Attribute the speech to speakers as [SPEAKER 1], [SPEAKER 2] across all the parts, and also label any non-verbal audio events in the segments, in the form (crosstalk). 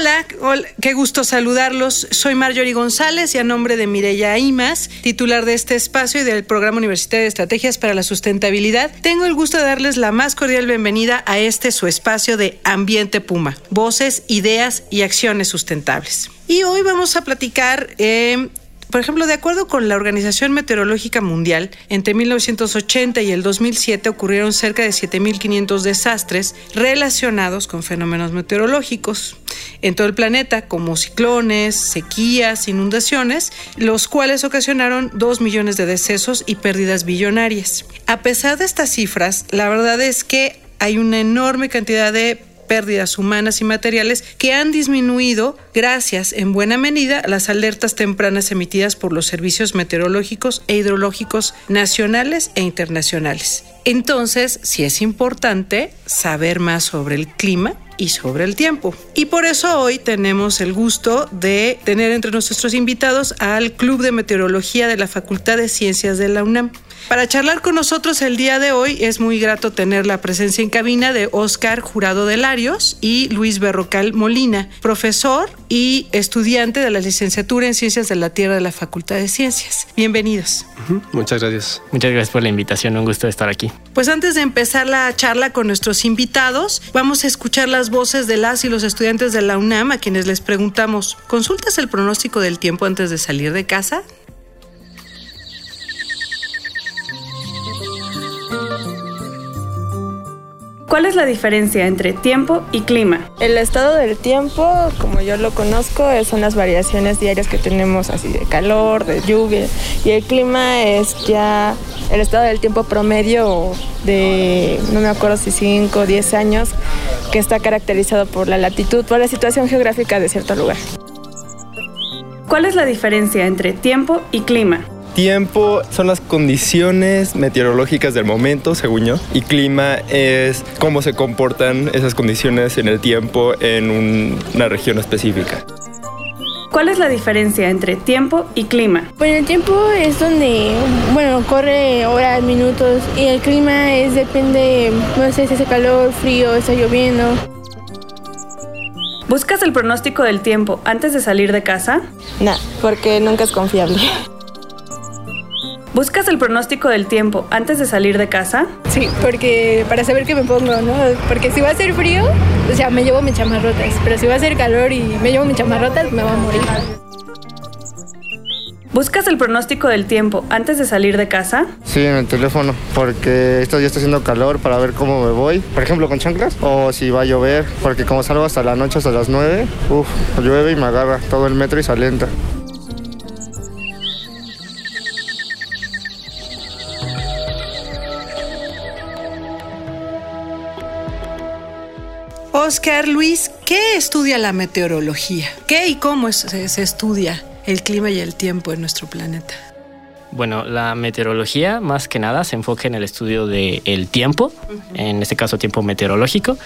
[SPEAKER 1] Hola, qué gusto saludarlos. Soy Marjorie González y a nombre de Mireya Imas, titular de este espacio y del Programa Universitario de Estrategias para la Sustentabilidad, tengo el gusto de darles la más cordial bienvenida a este su espacio de Ambiente Puma, voces, ideas y acciones sustentables. Y hoy vamos a platicar eh, por ejemplo, de acuerdo con la Organización Meteorológica Mundial, entre 1980 y el 2007 ocurrieron cerca de 7.500 desastres relacionados con fenómenos meteorológicos en todo el planeta, como ciclones, sequías, inundaciones, los cuales ocasionaron 2 millones de decesos y pérdidas billonarias. A pesar de estas cifras, la verdad es que hay una enorme cantidad de pérdidas humanas y materiales que han disminuido gracias en buena medida a las alertas tempranas emitidas por los servicios meteorológicos e hidrológicos nacionales e internacionales. Entonces, sí es importante saber más sobre el clima y sobre el tiempo. Y por eso hoy tenemos el gusto de tener entre nuestros invitados al Club de Meteorología de la Facultad de Ciencias de la UNAM. Para charlar con nosotros el día de hoy es muy grato tener la presencia en cabina de Oscar Jurado de Larios y Luis Berrocal Molina, profesor y estudiante de la licenciatura en Ciencias de la Tierra de la Facultad de Ciencias. Bienvenidos.
[SPEAKER 2] Muchas gracias.
[SPEAKER 3] Muchas gracias por la invitación, un gusto estar aquí.
[SPEAKER 1] Pues antes de empezar la charla con nuestros invitados, vamos a escuchar las voces de las y los estudiantes de la UNAM a quienes les preguntamos, ¿consultas el pronóstico del tiempo antes de salir de casa?
[SPEAKER 4] ¿Cuál es la diferencia entre tiempo y clima?
[SPEAKER 5] El estado del tiempo, como yo lo conozco, son las variaciones diarias que tenemos así de calor, de lluvia. Y el clima es ya el estado del tiempo promedio de, no me acuerdo si 5 o 10 años, que está caracterizado por la latitud, por la situación geográfica de cierto lugar.
[SPEAKER 4] ¿Cuál es la diferencia entre tiempo y clima?
[SPEAKER 2] Tiempo son las condiciones meteorológicas del momento, según yo, y clima es cómo se comportan esas condiciones en el tiempo en una región específica.
[SPEAKER 4] ¿Cuál es la diferencia entre tiempo y clima?
[SPEAKER 6] Bueno, el tiempo es donde, bueno, corre horas, minutos y el clima es depende, no sé si hace calor, frío, está lloviendo.
[SPEAKER 4] ¿Buscas el pronóstico del tiempo antes de salir de casa?
[SPEAKER 5] No, porque nunca es confiable.
[SPEAKER 4] ¿Buscas el pronóstico del tiempo antes de salir de casa?
[SPEAKER 6] Sí, porque para saber qué me pongo, ¿no? Porque si va a ser frío, o sea, me llevo mis chamarrotas, pero si va a ser calor y me llevo mis chamarrotas, me va a morir.
[SPEAKER 4] ¿Buscas el pronóstico del tiempo antes de salir de casa?
[SPEAKER 7] Sí, en el teléfono, porque esto ya está haciendo calor para ver cómo me voy. Por ejemplo, con chanclas. O si va a llover, porque como salgo hasta la noche, hasta las 9, uff, llueve y me agarra todo el metro y se alenta.
[SPEAKER 1] Oscar Luis, ¿qué estudia la meteorología? ¿Qué y cómo se, estudia el clima y el tiempo en nuestro planeta?
[SPEAKER 3] Bueno, la meteorología más que nada se enfoca en el estudio del tiempo, en este caso tiempo meteorológico,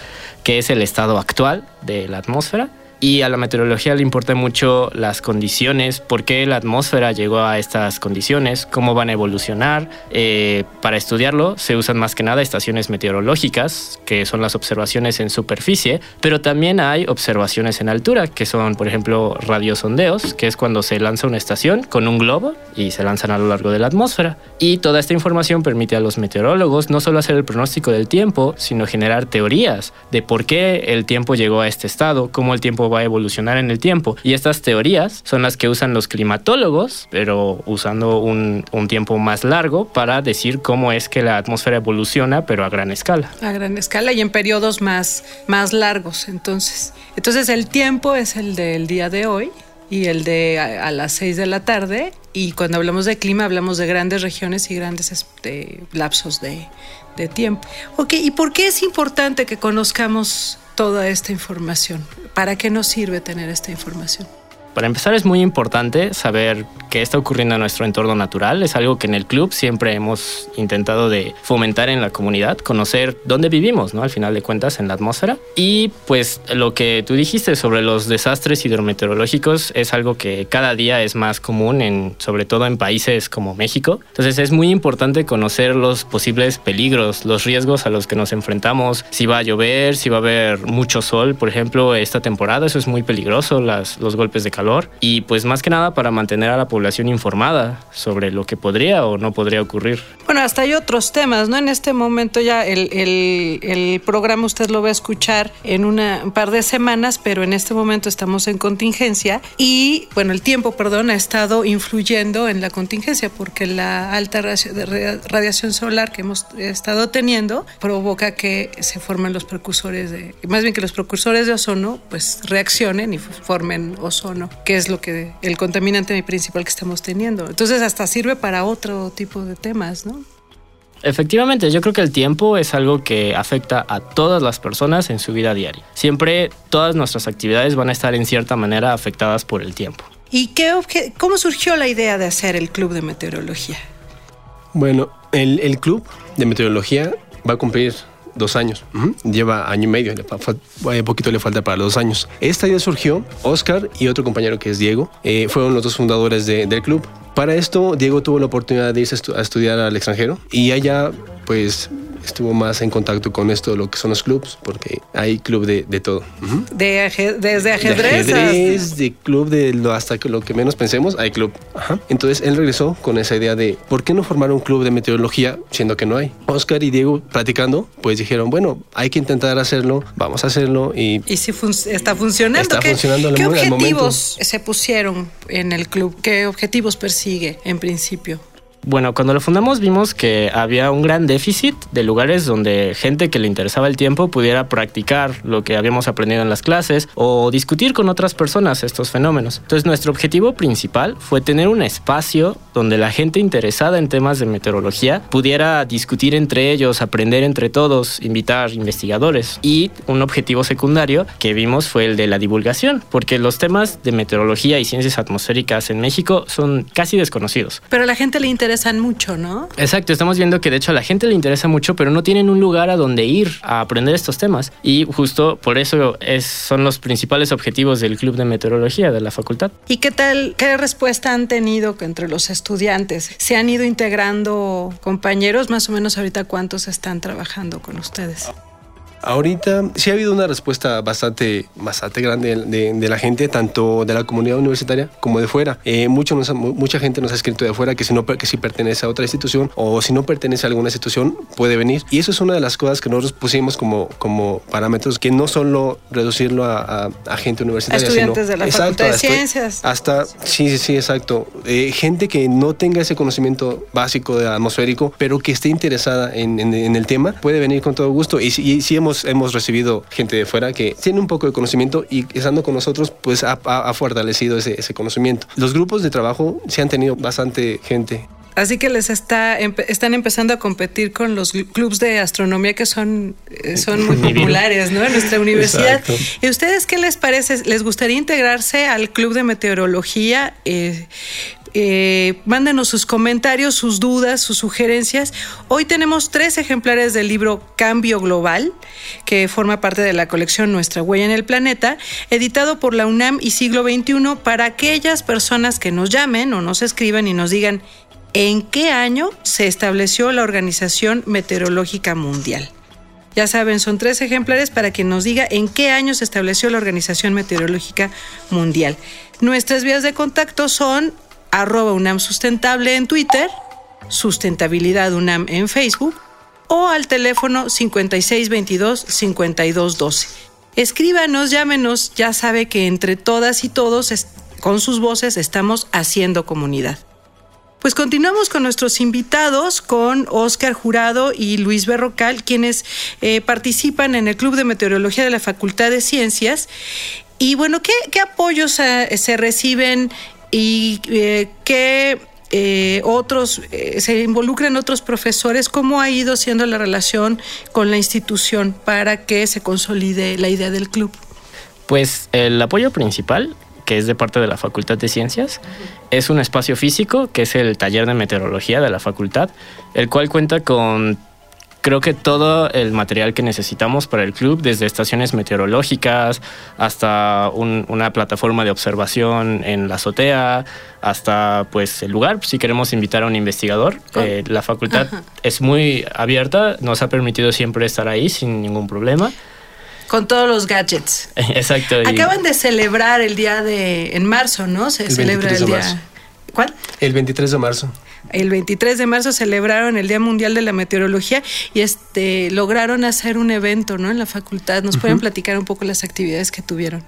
[SPEAKER 3] que es el estado actual de la atmósfera y a la meteorología le importan mucho las condiciones, por qué la atmósfera llegó a estas condiciones, cómo van a evolucionar. Eh, para estudiarlo se usan más que nada estaciones meteorológicas, que son las observaciones en superficie, pero también hay observaciones en altura, que son, por ejemplo, radiosondeos, que es cuando se lanza una estación con un globo y se lanzan a lo largo de la atmósfera. Y toda esta información permite a los meteorólogos no solo hacer el pronóstico del tiempo, sino generar teorías de por qué el tiempo llegó a este estado, cómo el tiempo va a evolucionar en el tiempo. Y estas teorías son las que usan los climatólogos, pero usando un, tiempo más largo para decir cómo es que la atmósfera evoluciona, pero a gran escala.
[SPEAKER 1] A gran escala y en periodos más, más largos, entonces. Entonces el tiempo es el del día de hoy y el de a, a las 6 de la tarde. Y cuando hablamos de clima hablamos de grandes regiones y grandes este, lapsos de, de tiempo. Ok, ¿y por qué es importante que conozcamos toda esta información? ¿Para qué nos sirve tener esta información?
[SPEAKER 3] Para empezar es muy importante saber qué está ocurriendo en nuestro entorno natural. Es algo que en el club siempre hemos intentado de fomentar en la comunidad, conocer dónde vivimos, ¿no? Al final de cuentas, en la atmósfera. Y pues lo que tú dijiste sobre los desastres hidrometeorológicos es algo que cada día es más común, en, sobre todo en países como México. Entonces es muy importante conocer los posibles peligros, los riesgos a los que nos enfrentamos, si va a llover, si va a haber mucho sol, por ejemplo, esta temporada, eso es muy peligroso, las, los golpes de calor y pues más que nada para mantener a la población informada sobre lo que podría o no podría ocurrir.
[SPEAKER 1] Bueno, hasta hay otros temas, ¿no? En este momento ya el, el, programa usted lo va a escuchar en una, un par de semanas, pero en este momento estamos en contingencia y, bueno, el tiempo, perdón, ha estado influyendo en la contingencia porque la alta radiación solar que hemos estado teniendo provoca que se formen los precursores de, más bien que los precursores de ozono, pues reaccionen y formen ozono que es lo que el contaminante principal que estamos teniendo. Entonces hasta sirve para otro tipo de temas, ¿no?
[SPEAKER 3] Efectivamente, yo creo que el tiempo es algo que afecta a todas las personas en su vida diaria. Siempre todas nuestras actividades van a estar en cierta manera afectadas por el tiempo.
[SPEAKER 1] ¿Y qué cómo surgió la idea de hacer el Club de Meteorología?
[SPEAKER 8] Bueno, el, el Club de Meteorología va a cumplir dos años. Lleva año y medio, le, poquito le falta para los dos años. Esta idea surgió, Oscar y otro compañero que es Diego, eh, fueron los dos fundadores del club. Para esto, Diego tuvo la oportunidad de irse a estudiar al extranjero y allá, pues, estuvo más en contacto con esto de lo que son los clubs, porque hay club de, de todo.
[SPEAKER 1] de desde ajedrez.
[SPEAKER 8] De ajedrez, de club de lo, hasta que lo que menos pensemos, hay club. Entonces él regresó con esa idea de, ¿por qué no formar un club de meteorología siendo que no hay? Oscar y Diego platicando, pues dijeron, bueno, hay que intentar hacerlo, vamos a hacerlo y...
[SPEAKER 1] Y si está funcionando.
[SPEAKER 8] Está
[SPEAKER 1] ¿Qué,
[SPEAKER 8] funcionando
[SPEAKER 1] ¿Qué objetivos se pusieron en el club? ¿Qué objetivos persigue en principio?
[SPEAKER 3] Bueno, cuando lo fundamos vimos que había un gran déficit de lugares donde gente que le interesaba el tiempo pudiera practicar lo que habíamos aprendido en las clases o discutir con otras personas estos fenómenos. Entonces nuestro objetivo principal fue tener un espacio donde la gente interesada en temas de meteorología pudiera discutir entre ellos, aprender entre todos, invitar investigadores. Y un objetivo secundario que vimos fue el de la divulgación, porque los temas de meteorología y ciencias atmosféricas en México son casi desconocidos.
[SPEAKER 1] Pero a la gente le interesa interesan mucho, ¿no?
[SPEAKER 3] Exacto, estamos viendo que de hecho a la gente le interesa mucho, pero no tienen un lugar a donde ir a aprender estos temas. Y justo por eso es, son los principales objetivos del Club de Meteorología de la facultad.
[SPEAKER 1] ¿Y qué tal, qué respuesta han tenido entre los estudiantes? ¿Se han ido integrando compañeros? Más o menos ahorita cuántos están trabajando con ustedes.
[SPEAKER 8] Ahorita sí ha habido una respuesta bastante, bastante grande de, la gente, tanto de la comunidad universitaria como de fuera. Eh, mucho mucha gente nos ha escrito de fuera que si, no, que si pertenece a otra institución o si no pertenece a alguna institución puede venir. Y eso es una de las cosas que nosotros pusimos como, como parámetros, que no solo reducirlo a, a, gente universitaria,
[SPEAKER 1] a estudiantes de la Facultad de Ciencias.
[SPEAKER 8] Hasta, sí, sí, sí, exacto. Eh, gente que no tenga ese conocimiento básico de atmosférico, pero que esté interesada en, en, el tema, puede venir con todo gusto. Y, y, si hemos hemos, recibido gente de fuera que tiene un poco de conocimiento y estando con nosotros, pues ha, fortalecido ese, ese, conocimiento. Los grupos de trabajo sí han tenido bastante gente.
[SPEAKER 1] Así que les está están empezando a competir con los clubes de astronomía que son, eh, son muy (laughs) populares ¿no? en nuestra universidad. ¿Y ustedes qué les parece? ¿Les gustaría integrarse al club de meteorología? Eh, eh, mándenos sus comentarios, sus dudas, sus sugerencias. Hoy tenemos tres ejemplares del libro Cambio Global, que forma parte de la colección Nuestra Huella en el Planeta, editado por la UNAM y Siglo XXI para aquellas personas que nos llamen o nos escriban y nos digan en qué año se estableció la Organización Meteorológica Mundial. Ya saben, son tres ejemplares para quien nos diga en qué año se estableció la Organización Meteorológica Mundial. Nuestras vías de contacto son arroba UNAM Sustentable en Twitter, Sustentabilidad UNAM en Facebook o al teléfono 5622-5212. Escríbanos, llámenos, ya sabe que entre todas y todos, con sus voces, estamos haciendo comunidad. Pues continuamos con nuestros invitados, con Oscar Jurado y Luis Berrocal, quienes eh, participan en el Club de Meteorología de la Facultad de Ciencias Y bueno, ¿qué, apoyos se reciben y eh, qué eh, otros, eh, se involucran otros profesores? ¿Cómo ha ido siendo la relación con la institución para que se consolide la idea del club?
[SPEAKER 3] Pues el apoyo principal que es de parte de la Facultad de Ciencias. Es un espacio físico, que es el taller de meteorología de la facultad, el cual cuenta con creo que todo el material que necesitamos para el club, desde estaciones meteorológicas hasta un, una plataforma de observación en la azotea, hasta pues el lugar, si queremos invitar a un investigador. Eh, la facultad Ajá. es muy abierta, nos ha permitido siempre estar ahí sin ningún problema.
[SPEAKER 1] Con todos los gadgets. (laughs)
[SPEAKER 3] Exacto.
[SPEAKER 1] Acaban de celebrar el día de. En marzo, ¿no? Se
[SPEAKER 8] El
[SPEAKER 1] celebra
[SPEAKER 8] 23
[SPEAKER 1] el día.
[SPEAKER 8] marzo.
[SPEAKER 1] ¿Cuál?
[SPEAKER 8] El 23 de marzo.
[SPEAKER 1] El 23 de marzo celebraron el Día Mundial de la Meteorología y este lograron hacer un evento, ¿no? En la facultad. ¿Nos pueden platicar un poco las actividades que tuvieron?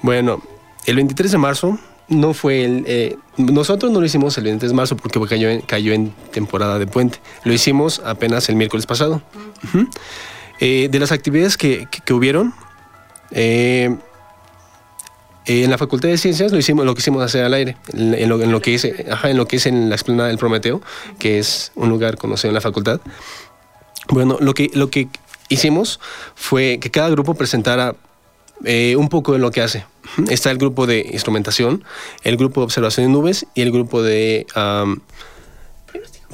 [SPEAKER 8] Bueno, el 23 de marzo no fue el... eh, nosotros no lo hicimos el 23 de marzo porque cayó en, cayó en temporada de puente. Lo hicimos apenas el miércoles pasado. Eh, de las actividades que, que- hubieron, eh, eh, en la Facultad de Ciencias lo hicimos, lo quisimos hacer al aire, en, lo, en lo que es, en lo que es en la explanada del Prometeo, que es un lugar conocido en la facultad. Bueno, lo que, lo que hicimos fue que cada grupo presentara un poco de lo que hace. Está el grupo de instrumentación, el grupo de observación de nubes y el grupo de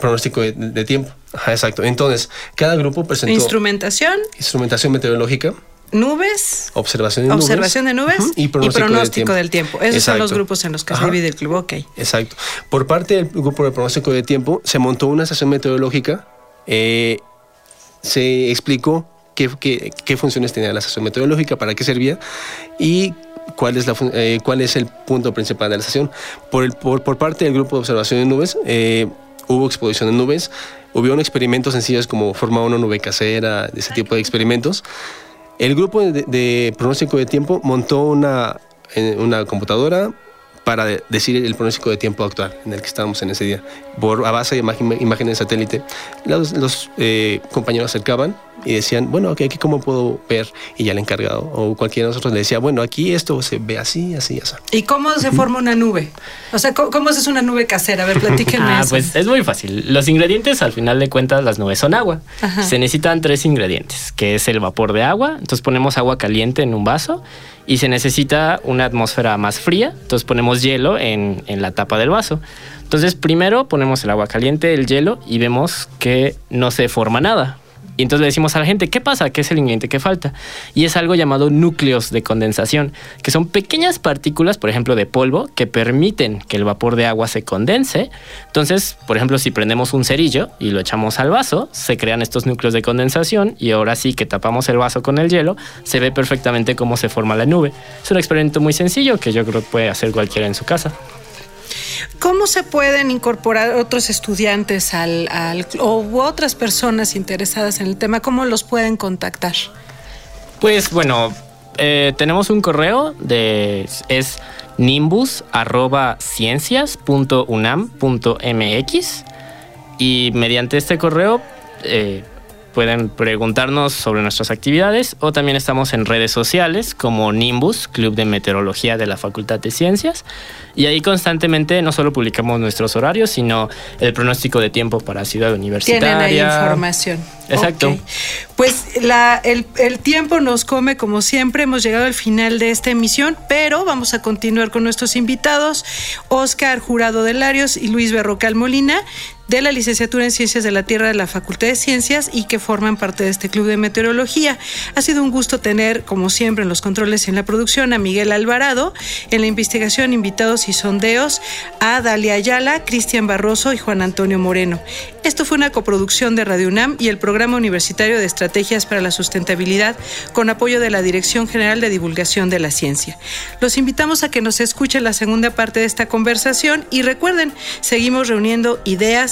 [SPEAKER 8] pronóstico de, de tiempo. Ajá, exacto. Entonces, cada grupo presentó
[SPEAKER 1] Instrumentación,
[SPEAKER 8] instrumentación meteorológica,
[SPEAKER 1] nubes,
[SPEAKER 8] observación de nubes,
[SPEAKER 1] observación de nubes
[SPEAKER 8] ujú,
[SPEAKER 1] y pronóstico, del, tiempo. Esos son los grupos en los que se
[SPEAKER 8] Ajá.
[SPEAKER 1] divide el club. Ok.
[SPEAKER 8] Exacto. Por parte del grupo de pronóstico de tiempo, se montó una estación meteorológica. eh, se explicó qué, qué- qué funciones tenía la estación meteorológica, para qué servía y cuál es, la, eh, cuál es el punto principal de la estación. Por, el- por, por parte del grupo de observación de nubes, eh, hubo exposición de nubes, hubo experimentos sencillos como formar una nube casera, ese tipo de experimentos. El grupo de, de pronóstico de tiempo montó una, una computadora para de- decir el pronóstico de tiempo actual en el que estábamos en ese día. Por, a base de imágenes de satélite, los, los, eh, compañeros acercaban y decían, bueno, aquí cómo puedo ver, y ya el encargado o cualquiera de nosotros le decía, bueno, aquí esto se ve así, así, así.
[SPEAKER 1] ¿Y cómo se forma una nube? O sea, ¿cómo, cómo es una nube casera? A ver, platíquenme (laughs)
[SPEAKER 3] Ah,
[SPEAKER 1] eso.
[SPEAKER 3] pues es muy fácil. Los ingredientes, al final de cuentas, las nubes son agua.
[SPEAKER 1] Ajá.
[SPEAKER 3] Se necesitan tres ingredientes, que es el vapor de agua. Entonces ponemos agua caliente en un vaso y se necesita una atmósfera más fría. Entonces ponemos hielo en, en la tapa del vaso. Entonces primero ponemos el agua caliente, el hielo y vemos que no se forma nada. Entonces le decimos a la gente, ¿qué pasa? ¿Qué es el ingrediente que falta? Y es algo llamado núcleos de condensación, que son pequeñas partículas, por ejemplo, de polvo, que permiten que el vapor de agua se condense. Entonces, por ejemplo, si prendemos un cerillo y lo echamos al vaso, se crean estos núcleos de condensación y ahora sí que tapamos el vaso con el hielo, se ve perfectamente cómo se forma la nube. Es un experimento muy sencillo que yo creo que puede hacer cualquiera en su casa.
[SPEAKER 1] ¿Cómo se pueden incorporar otros estudiantes al, al o otras personas interesadas en el tema? ¿Cómo los pueden contactar?
[SPEAKER 3] Pues bueno, eh, tenemos un correo de es nimbus@ciencias.unam.mx y mediante este correo eh, pueden preguntarnos sobre nuestras actividades o también estamos en redes sociales como Nimbus, Club de Meteorología de la Facultad de Ciencias y ahí constantemente no solo publicamos nuestros horarios, sino el pronóstico de tiempo para Ciudad Universitaria.
[SPEAKER 1] Tienen ahí información.
[SPEAKER 3] Exacto.
[SPEAKER 1] Pues la- el, el tiempo nos come como siempre. Hemos llegado al final de esta emisión, pero vamos a continuar con nuestros invitados, Oscar Jurado de Larios y Luis Berrocal Molina, de la licenciatura en Ciencias de la Tierra de la Facultad de Ciencias y que forman parte de este club de meteorología. Ha sido un gusto tener, como siempre, en los controles y en la producción a Miguel Alvarado, en la investigación, invitados y sondeos a Dalia Ayala, Cristian Barroso y Juan Antonio Moreno. Esto fue una coproducción de Radio UNAM y el Programa Universitario de Estrategias para la Sustentabilidad con apoyo de la Dirección General de Divulgación de la Ciencia. Los invitamos a que nos escuchen la segunda parte de esta conversación y recuerden, seguimos reuniendo ideas,